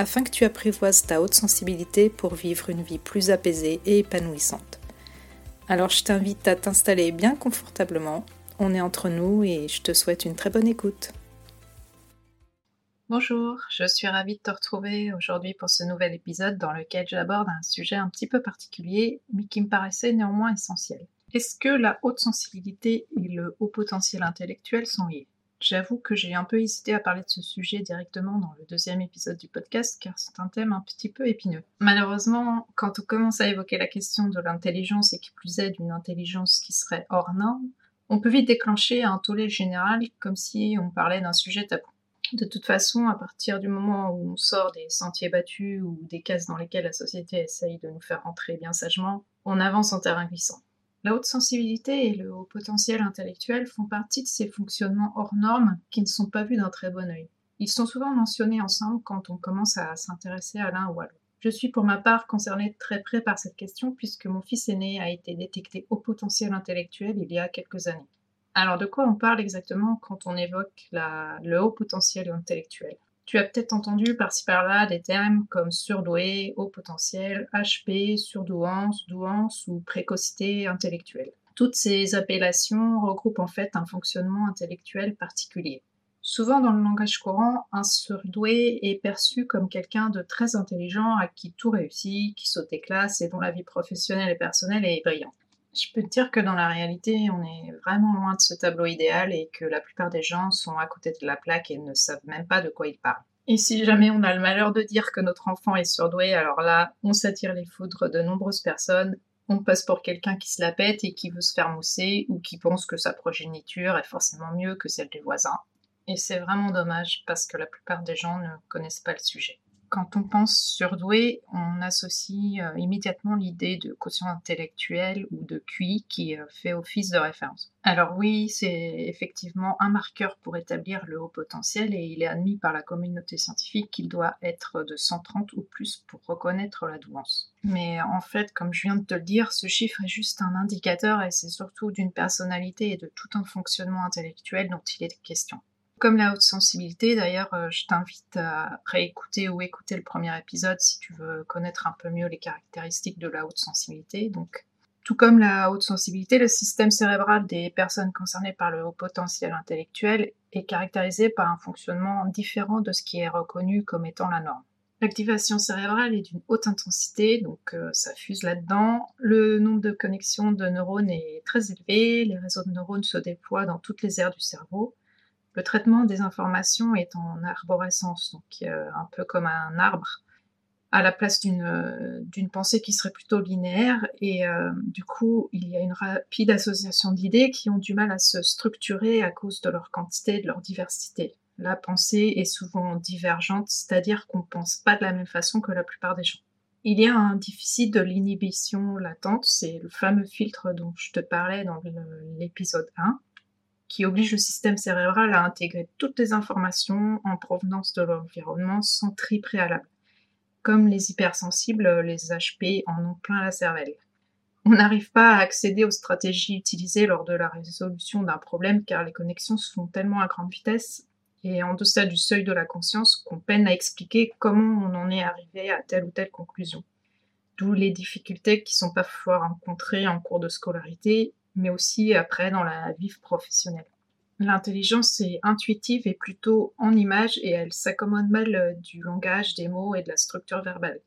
afin que tu apprivoises ta haute sensibilité pour vivre une vie plus apaisée et épanouissante. Alors je t'invite à t'installer bien confortablement, on est entre nous et je te souhaite une très bonne écoute. Bonjour, je suis ravie de te retrouver aujourd'hui pour ce nouvel épisode dans lequel j'aborde un sujet un petit peu particulier mais qui me paraissait néanmoins essentiel. Est-ce que la haute sensibilité et le haut potentiel intellectuel sont liés? J'avoue que j'ai un peu hésité à parler de ce sujet directement dans le deuxième épisode du podcast car c'est un thème un petit peu épineux. Malheureusement, quand on commence à évoquer la question de l'intelligence et qui plus est d'une intelligence qui serait hors norme, on peut vite déclencher un tollé général comme si on parlait d'un sujet tabou. De toute façon, à partir du moment où on sort des sentiers battus ou des cases dans lesquelles la société essaye de nous faire entrer bien sagement, on avance en terrain glissant. La haute sensibilité et le haut potentiel intellectuel font partie de ces fonctionnements hors normes qui ne sont pas vus d'un très bon œil. Ils sont souvent mentionnés ensemble quand on commence à s'intéresser à l'un ou à l'autre. Je suis pour ma part concernée très près par cette question puisque mon fils aîné a été détecté haut potentiel intellectuel il y a quelques années. Alors de quoi on parle exactement quand on évoque le haut potentiel intellectuel? Tu as peut-être entendu par-ci par-là des termes comme surdoué, haut potentiel, HP, surdouance, douance ou précocité intellectuelle. Toutes ces appellations regroupent en fait un fonctionnement intellectuel particulier. Souvent dans le langage courant, un surdoué est perçu comme quelqu'un de très intelligent à qui tout réussit, qui saute des classes et dont la vie professionnelle et personnelle est brillante. Je peux te dire que dans la réalité, on est vraiment loin de ce tableau idéal et que la plupart des gens sont à côté de la plaque et ne savent même pas de quoi ils parlent. Et si jamais on a le malheur de dire que notre enfant est surdoué, alors là, on s'attire les foudres de nombreuses personnes, on passe pour quelqu'un qui se la pète et qui veut se faire mousser ou qui pense que sa progéniture est forcément mieux que celle des voisins. Et c'est vraiment dommage parce que la plupart des gens ne connaissent pas le sujet. Quand on pense surdoué, on associe euh, immédiatement l'idée de quotient intellectuel ou de QI qui euh, fait office de référence. Alors oui, c'est effectivement un marqueur pour établir le haut potentiel et il est admis par la communauté scientifique qu'il doit être de 130 ou plus pour reconnaître la douance. Mais en fait, comme je viens de te le dire, ce chiffre est juste un indicateur et c'est surtout d'une personnalité et de tout un fonctionnement intellectuel dont il est question. Comme la haute sensibilité, d'ailleurs, euh, je t'invite à réécouter ou écouter le premier épisode si tu veux connaître un peu mieux les caractéristiques de la haute sensibilité. Donc, tout comme la haute sensibilité, le système cérébral des personnes concernées par le haut potentiel intellectuel est caractérisé par un fonctionnement différent de ce qui est reconnu comme étant la norme. L'activation cérébrale est d'une haute intensité, donc euh, ça fuse là-dedans. Le nombre de connexions de neurones est très élevé, les réseaux de neurones se déploient dans toutes les aires du cerveau. Le traitement des informations est en arborescence, donc euh, un peu comme un arbre, à la place d'une euh, pensée qui serait plutôt linéaire. Et euh, du coup, il y a une rapide association d'idées qui ont du mal à se structurer à cause de leur quantité, de leur diversité. La pensée est souvent divergente, c'est-à-dire qu'on ne pense pas de la même façon que la plupart des gens. Il y a un déficit de l'inhibition latente, c'est le fameux filtre dont je te parlais dans l'épisode 1 qui oblige le système cérébral à intégrer toutes les informations en provenance de l'environnement sans tri préalable. Comme les hypersensibles, les HP en ont plein la cervelle. On n'arrive pas à accéder aux stratégies utilisées lors de la résolution d'un problème car les connexions se font tellement à grande vitesse et en deçà du seuil de la conscience qu'on peine à expliquer comment on en est arrivé à telle ou telle conclusion. D'où les difficultés qui sont parfois rencontrées en cours de scolarité mais aussi après dans la vie professionnelle. L'intelligence est intuitive et plutôt en image et elle s'accommode mal euh, du langage, des mots et de la structure verbale.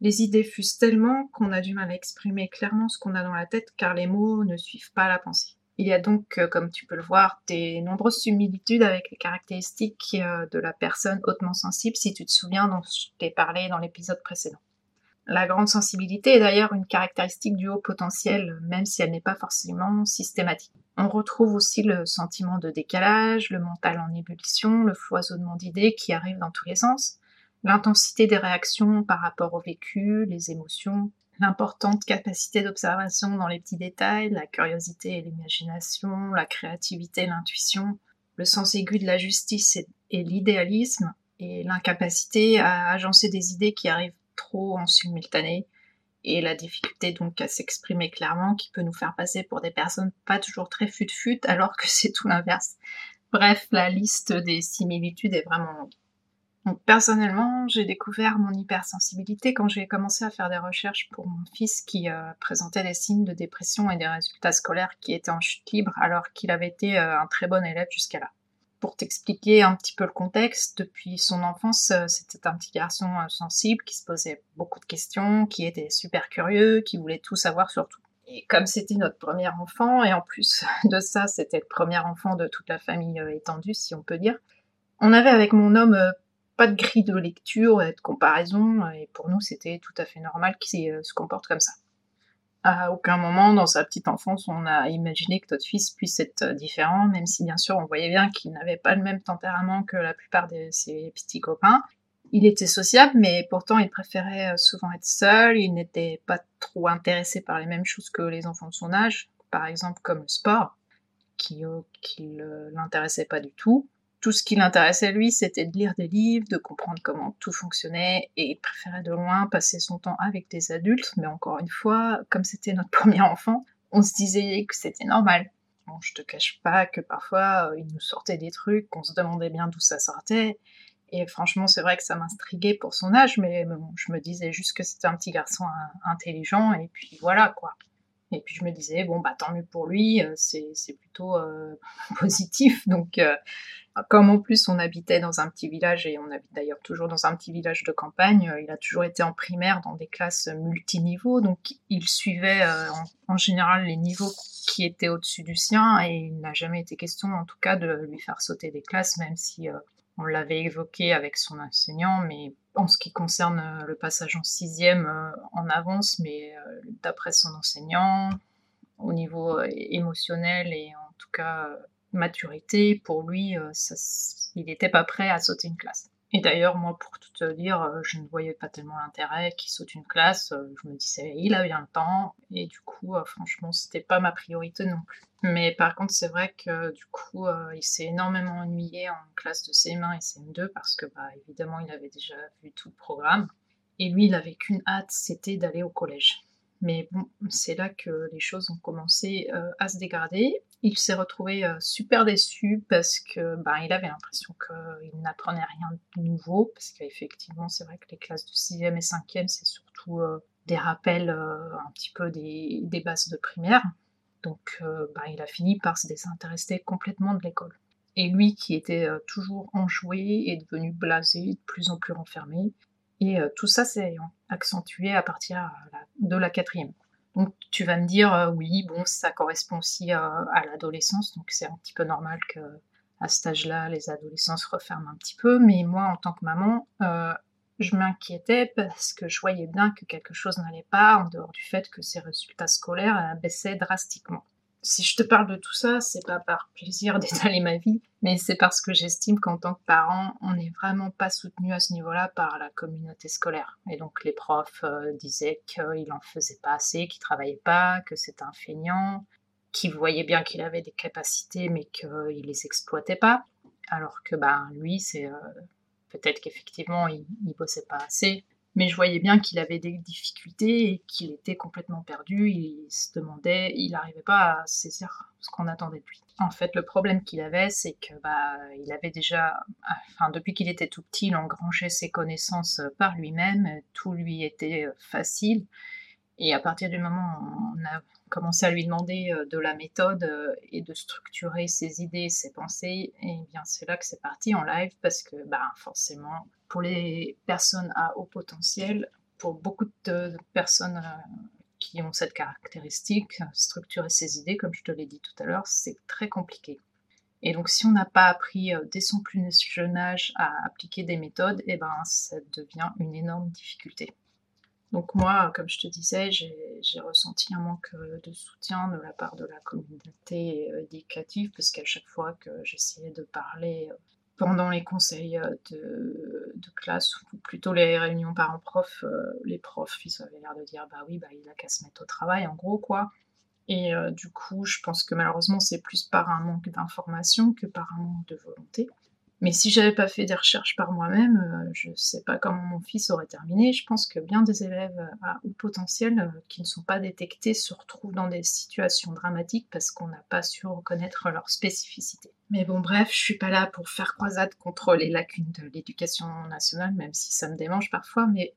Les idées fusent tellement qu'on a du mal à exprimer clairement ce qu'on a dans la tête car les mots ne suivent pas la pensée. Il y a donc, euh, comme tu peux le voir, des nombreuses similitudes avec les caractéristiques euh, de la personne hautement sensible si tu te souviens dont je t'ai parlé dans l'épisode précédent. La grande sensibilité est d'ailleurs une caractéristique du haut potentiel, même si elle n'est pas forcément systématique. On retrouve aussi le sentiment de décalage, le mental en ébullition, le foisonnement d'idées qui arrivent dans tous les sens, l'intensité des réactions par rapport au vécu, les émotions, l'importante capacité d'observation dans les petits détails, la curiosité et l'imagination, la créativité et l'intuition, le sens aigu de la justice et, l'idéalisme, et l'incapacité à agencer des idées qui arrivent trop en simultané, et la difficulté donc à s'exprimer clairement qui peut nous faire passer pour des personnes pas toujours très fut-fut alors que c'est tout l'inverse. Bref, la liste des similitudes est vraiment longue. Donc personnellement, j'ai découvert mon hypersensibilité quand j'ai commencé à faire des recherches pour mon fils qui euh, présentait des signes de dépression et des résultats scolaires qui étaient en chute libre alors qu'il avait été euh, un très bon élève jusqu'à là. Pour t'expliquer un petit peu le contexte, depuis son enfance, euh, c'était un petit garçon sensible qui se posait beaucoup de questions, qui était super curieux, qui voulait tout savoir sur tout. Et comme c'était notre premier enfant, et en plus de ça, c'était le premier enfant de toute la famille étendue, si on peut dire, on avait avec mon homme pas de grille de lecture et de comparaison, et pour nous c'était tout à fait normal qu'il euh, se comporte comme ça. À aucun moment dans sa petite enfance on a imaginé que notre fils puisse être euh, différent, même si bien sûr on voyait bien qu'il n'avait pas le même tempérament que la plupart de ses petits copains. Il était sociable, mais pourtant il préférait euh, souvent être seul, il n'était pas trop intéressé par les mêmes choses que les enfants de son âge, par exemple comme le sport, qui, ne l'intéressait pas du tout tout ce qui l'intéressait lui, c'était de lire des livres, de comprendre comment tout fonctionnait, et il préférait de loin passer son temps avec des adultes, mais encore une fois, comme c'était notre premier enfant, on se disait que c'était normal. Bon, je te cache pas que parfois, euh, il nous sortait des trucs, qu'on se demandait bien d'où ça sortait, et franchement, c'est vrai que ça m'instriguait pour son âge, mais bon, je me disais juste que c'était un petit garçon intelligent, et puis voilà, quoi. Et puis je me disais, bon, bah tant mieux pour lui, euh, c'est plutôt euh, positif. Donc, euh, comme en plus on habitait dans un petit village, et on habite d'ailleurs toujours dans un petit village de campagne, il a toujours été en primaire dans des classes multiniveaux, donc il suivait en, en, général les niveaux qui étaient au-dessus du sien, et il n'a jamais été question en tout cas de lui faire sauter des classes, même si on l'avait évoqué avec son enseignant, mais en ce qui concerne euh, le passage en sixième, euh, en avance, mais euh, d'après son enseignant, au niveau émotionnel et en tout cas maturité, pour lui, il n'était pas prêt à sauter une classe. Et d'ailleurs, moi, pour tout te dire, euh, je ne voyais pas tellement l'intérêt qu'il saute une classe. Euh, je me disais, il a bien le temps. Et du coup, euh, franchement, c'était pas ma priorité non plus. Mais par contre, c'est vrai que du coup, il s'est énormément ennuyé en classe de CM1 et CM2 parce que, bah, évidemment, il avait déjà vu tout le programme. Et lui, il avait qu'une hâte, c'était d'aller au collège. Mais bon, c'est là que les choses ont commencé à se dégrader il s'est retrouvé euh, super déçu parce que ben, il avait l'impression qu'il n'apprenait rien de nouveau, parce qu'effectivement, c'est vrai que les classes de 6e et 5e, c'est surtout euh, des rappels euh, un petit peu des, bases de primaire. Donc, ben, il a fini par se désintéresser complètement de l'école. Et lui, qui était toujours enjoué, est devenu blasé, de plus en plus renfermé. Et tout ça s'est accentué à partir de la quatrième. Donc tu vas me dire, euh, oui, bon, ça correspond aussi à, l'adolescence, donc c'est un petit peu normal que à cet âge-là, les adolescents referment un petit peu, mais moi, en tant que maman, euh, je m'inquiétais parce que je voyais bien que quelque chose n'allait pas, en dehors du fait que ses résultats scolaires baissaient drastiquement si je te parle de tout ça, c'est pas par plaisir d'étaler ma vie, mais c'est parce que j'estime qu'en tant que parent, on n'est vraiment pas soutenu à ce niveau-là par la communauté scolaire. Et donc les profs euh, disaient qu'il en faisait pas assez, qu'il travaillait pas, que c'était un feignant, qu'il voyait bien qu'il avait des capacités, mais qu'il les exploitait pas. Alors que ben lui, c'est euh, peut-être qu'effectivement il, il bossait pas assez, mais je voyais bien qu'il avait des difficultés et qu'il était complètement perdu. Il se demandait, il n'arrivait pas à saisir ce qu'on attendait de lui. En fait, le problème qu'il avait, c'est que bah, il avait déjà, enfin, depuis qu'il était tout petit, il engrangeait ses connaissances par lui-même. Tout lui était facile. Et à partir du moment où on a commencé à lui demander euh, de la méthode euh, et de structurer ses idées, ses pensées, et eh bien c'est là que c'est parti en live parce que bah, forcément, pour les personnes à haut potentiel, pour beaucoup de personnes euh, qui ont cette caractéristique, structurer ses idées, comme je te l'ai dit tout à l'heure, c'est très compliqué. Et donc, si on n'a pas appris dès son plus jeune âge à appliquer des méthodes, eh ben, ça devient une énorme difficulté. Donc moi, comme je te disais, j'ai ressenti un manque euh, de soutien de la part de la communauté euh, éducative, parce qu'à chaque fois que j'essayais de parler euh, pendant les conseils euh, de, classe, ou plutôt les réunions parents-prof, euh, les profs, ils avaient l'air de dire bah oui, bah, il a qu'à se mettre au travail, en gros, quoi. Et euh, du coup, je pense que malheureusement, c'est plus par un manque d'information que par un manque de volonté. Mais si j'avais pas fait des recherches par moi-même, euh, je sais pas comment mon fils aurait terminé. Je pense que bien des élèves à haut potentiel euh, qui ne sont pas détectés se retrouvent dans des situations dramatiques parce qu'on n'a pas su reconnaître leur spécificité. Mais bon, bref, je suis pas là pour faire croisade contre les lacunes de l'éducation nationale, même si ça me démange parfois, mais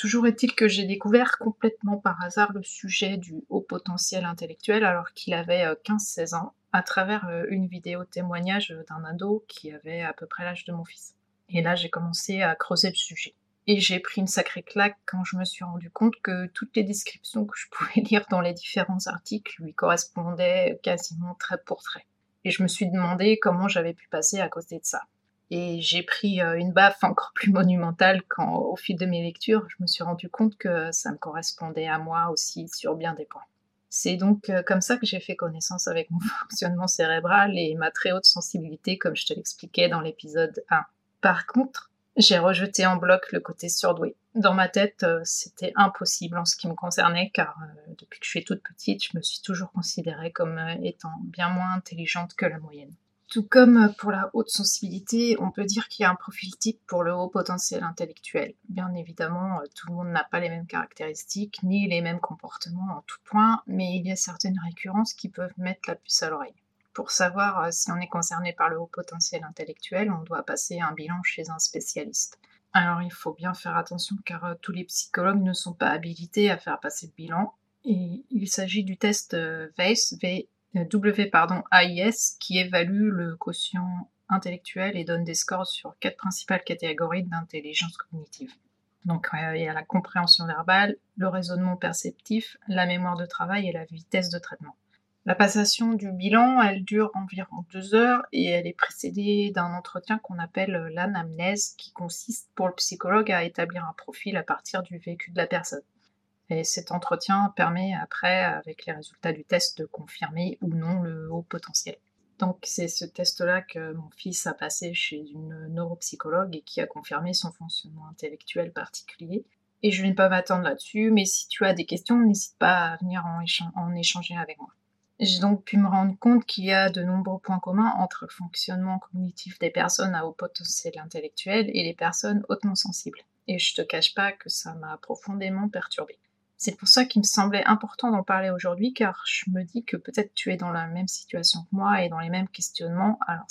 Toujours est-il que j'ai découvert complètement par hasard le sujet du haut potentiel intellectuel alors qu'il avait 15-16 euh, ans à travers euh, une vidéo témoignage d'un ado qui avait à peu près l'âge de mon fils. Et là, j'ai commencé à creuser le sujet. Et j'ai pris une sacrée claque quand je me suis rendu compte que toutes les descriptions que je pouvais lire dans les différents articles lui correspondaient quasiment trait pour trait. Et je me suis demandé comment j'avais pu passer à côté de ça. Et j'ai pris euh, une baffe encore plus monumentale quand, au fil de mes lectures, je me suis rendu compte que ça me correspondait à moi aussi sur bien des points. C'est donc euh, comme ça que j'ai fait connaissance avec mon fonctionnement cérébral et ma très haute sensibilité, comme je te l'expliquais dans l'épisode 1. Par contre, j'ai rejeté en bloc le côté surdoué. Dans ma tête, euh, c'était impossible en ce qui me concernait, car depuis que je suis toute petite, je me suis toujours considérée comme étant bien moins intelligente que la moyenne. Tout comme pour la haute sensibilité, on peut dire qu'il y a un profil type pour le haut potentiel intellectuel. Bien évidemment, euh, tout le monde n'a pas les mêmes caractéristiques ni les mêmes comportements en tout point, mais il y a certaines récurrences qui peuvent mettre la puce à l'oreille. Pour savoir euh, si on est concerné par le haut potentiel intellectuel, on doit passer un bilan chez un spécialiste. Alors il faut bien faire attention car euh, tous les psychologues ne sont pas habilités à faire passer le bilan. Et il s'agit du test VACE, W pardon, AIS qui évalue le quotient intellectuel et donne des scores sur quatre principales catégories d'intelligence cognitive. Donc euh, il y a la compréhension verbale, le raisonnement perceptif, la mémoire de travail et la vitesse de traitement. La passation du bilan, elle dure environ deux heures et elle est précédée d'un entretien qu'on appelle l'anamnèse qui consiste pour le psychologue à établir un profil à partir du vécu de la personne. Et cet entretien permet après, avec les résultats du test, de confirmer ou non le haut potentiel. Donc c'est ce test-là que mon fils a passé chez une neuropsychologue et qui a confirmé son fonctionnement intellectuel particulier. Et je ne vais pas m'attendre là-dessus, mais si tu as des questions, n'hésite pas à venir en, en échanger avec moi. J'ai donc pu me rendre compte qu'il y a de nombreux points communs entre le fonctionnement cognitif des personnes à haut potentiel intellectuel et les personnes hautement sensibles. Et je te cache pas que ça m'a profondément perturbée. C'est pour ça qu'il me semblait important d'en parler aujourd'hui, car je me dis que peut-être tu es dans la même situation que moi et dans les mêmes questionnements. Alors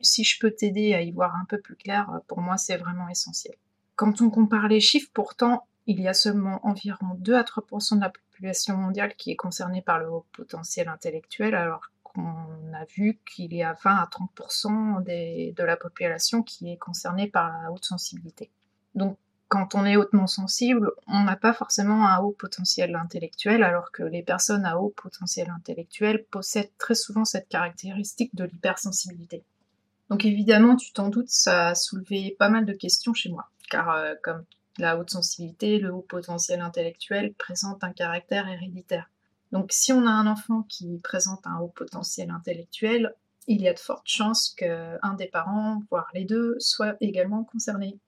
si, je peux t'aider à y voir un peu plus clair, pour moi c'est vraiment essentiel. Quand on compare les chiffres, pourtant, il y a seulement environ 2 à 3% de la population mondiale qui est concernée par le haut potentiel intellectuel, alors qu'on a vu qu'il y a 20 à 30% de la population qui est concernée par la haute sensibilité. Donc quand on est hautement sensible, on n'a pas forcément un haut potentiel intellectuel, alors que les personnes à haut potentiel intellectuel possèdent très souvent cette caractéristique de l'hypersensibilité. Donc évidemment, tu t'en doutes, ça a soulevé pas mal de questions chez moi, car euh, comme la haute sensibilité, le haut potentiel intellectuel présente un caractère héréditaire. Donc si on a un enfant qui présente un haut potentiel intellectuel, il y a de fortes chances qu'un des parents, voire les deux, soit également concerné.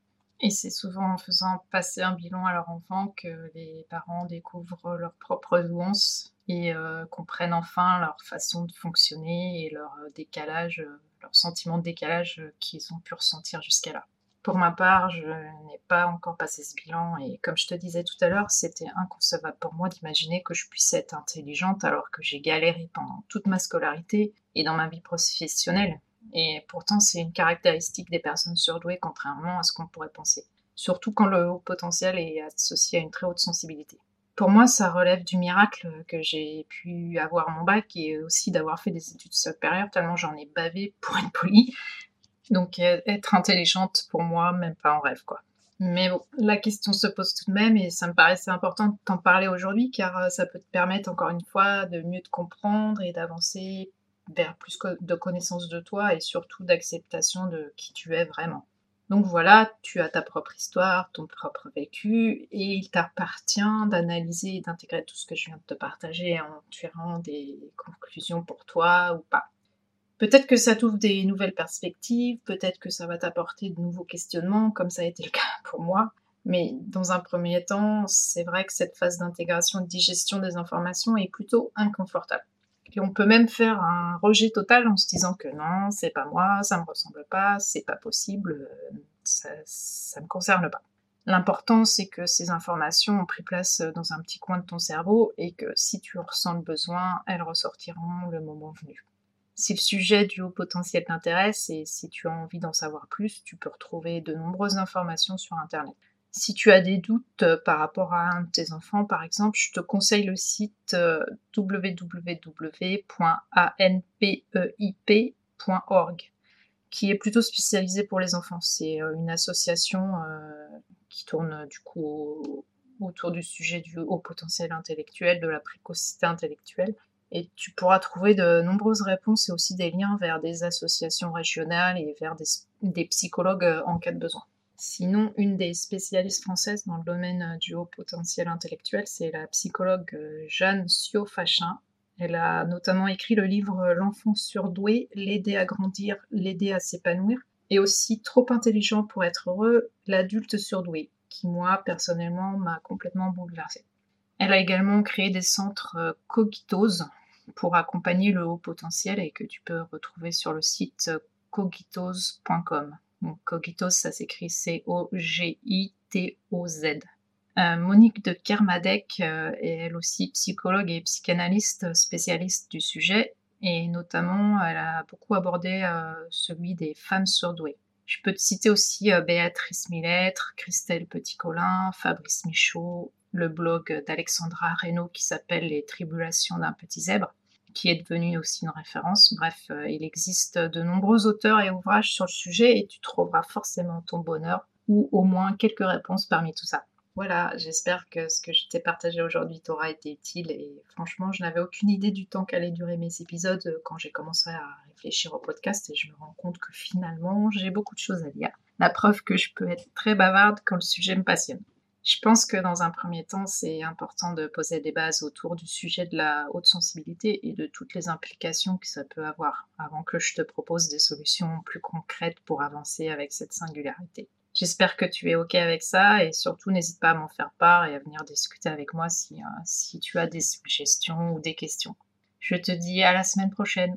Et c'est souvent en faisant passer un bilan à leur enfant que les parents découvrent leurs propres nuances et euh, comprennent enfin leur façon de fonctionner et leur euh, décalage, euh, leur sentiment de décalage qu'ils ont pu ressentir jusqu'à là. Pour ma part, je n'ai pas encore passé ce bilan et comme je te disais tout à l'heure, c'était inconcevable pour moi d'imaginer que je puisse être intelligente alors que j'ai galéré pendant toute ma scolarité et dans ma vie professionnelle. Et pourtant, c'est une caractéristique des personnes surdouées, contrairement à ce qu'on pourrait penser. Surtout quand le haut potentiel est associé à une très haute sensibilité. Pour moi, ça relève du miracle que j'ai pu avoir mon bac et aussi d'avoir fait des études supérieures, tellement j'en ai bavé pour être poli. Donc euh, être intelligente, pour moi, même pas en rêve, quoi. Mais bon, la question se pose tout de même et ça me paraissait important de t'en parler aujourd'hui car euh, ça peut te permettre encore une fois de mieux te comprendre et d'avancer vers plus de connaissance de toi et surtout d'acceptation de qui tu es vraiment. Donc voilà, tu as ta propre histoire, ton propre vécu, et il t'appartient d'analyser et d'intégrer tout ce que je viens de te partager en tirant des conclusions pour toi ou pas. Peut-être que ça t'ouvre des nouvelles perspectives, peut-être que ça va t'apporter de nouveaux questionnements, comme ça a été le cas pour moi. Mais dans un premier temps, c'est vrai que cette phase d'intégration et de digestion des informations est plutôt inconfortable. Et on peut même faire un rejet total en se disant que non, c'est pas moi, ça me ressemble pas, c'est pas possible, ça, ça me concerne pas. L'important, c'est que ces informations ont pris place dans un petit coin de ton cerveau et que si tu ressens le besoin, elles ressortiront le moment venu. Si le sujet du haut potentiel t'intéresse et si tu as envie d'en savoir plus, tu peux retrouver de nombreuses informations sur Internet. Si tu as des doutes euh, par rapport à un de tes enfants, par exemple, je te conseille le site euh, www.anpeip.org qui est plutôt spécialisé pour les enfants. C'est euh, une association qui tourne du coup autour du sujet du haut potentiel intellectuel, de la précocité intellectuelle. Et tu pourras trouver de nombreuses réponses et aussi des liens vers des associations régionales et vers des, psychologues en cas de besoin. Sinon, une des spécialistes françaises dans le domaine du haut potentiel intellectuel, c'est la psychologue euh, Jeanne Sio-Fachin. Elle a notamment écrit le livre L'enfant surdoué, l'aider à grandir, l'aider à s'épanouir, et aussi Trop intelligent pour être heureux, l'adulte surdoué, qui moi personnellement m'a complètement bouleversée. Elle a également créé des centres euh, Cogitos pour accompagner le haut potentiel et que tu peux retrouver sur le site euh, cogitos.com. Donc, Cogitos, ça s'écrit C-O-G-I-T-O-Z. Euh, Monique de Kermadec est elle aussi psychologue et psychanalyste spécialiste du sujet et notamment elle a beaucoup abordé celui des femmes surdouées. Je peux te citer aussi Béatrice Millettre, Christelle Petit-Colin, Fabrice Michaud, le blog d'Alexandra Reynaud qui s'appelle Les Tribulations d'un petit zèbre, qui est devenu aussi une référence. Bref, euh, il existe de nombreux auteurs et ouvrages sur le sujet et tu trouveras forcément ton bonheur ou au moins quelques réponses parmi tout ça. Voilà, j'espère que ce que je t'ai partagé aujourd'hui t'aura été utile et franchement, je n'avais aucune idée du temps qu'allaient durer mes épisodes quand j'ai commencé à réfléchir au podcast et je me rends compte que finalement, j'ai beaucoup de choses à dire. La preuve que je peux être très bavarde quand le sujet me passionne. Je pense que dans un premier temps, c'est important de poser des bases autour du sujet de la haute sensibilité et de toutes les implications que ça peut avoir avant que je te propose des solutions plus concrètes pour avancer avec cette singularité. J'espère que tu es OK avec ça et surtout n'hésite pas à m'en faire part et à venir discuter avec moi si, euh, si tu as des suggestions ou des questions. Je te dis à la semaine prochaine.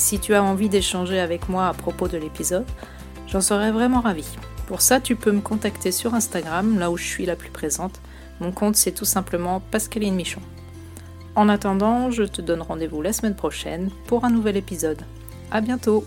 Si tu as envie d'échanger avec moi à propos de l'épisode, j'en serais vraiment ravie. Pour ça, tu peux me contacter sur Instagram, là où je suis la plus présente. Mon compte, c'est tout simplement Pascaline Michon. En attendant, je te donne rendez-vous la semaine prochaine pour un nouvel épisode. À bientôt!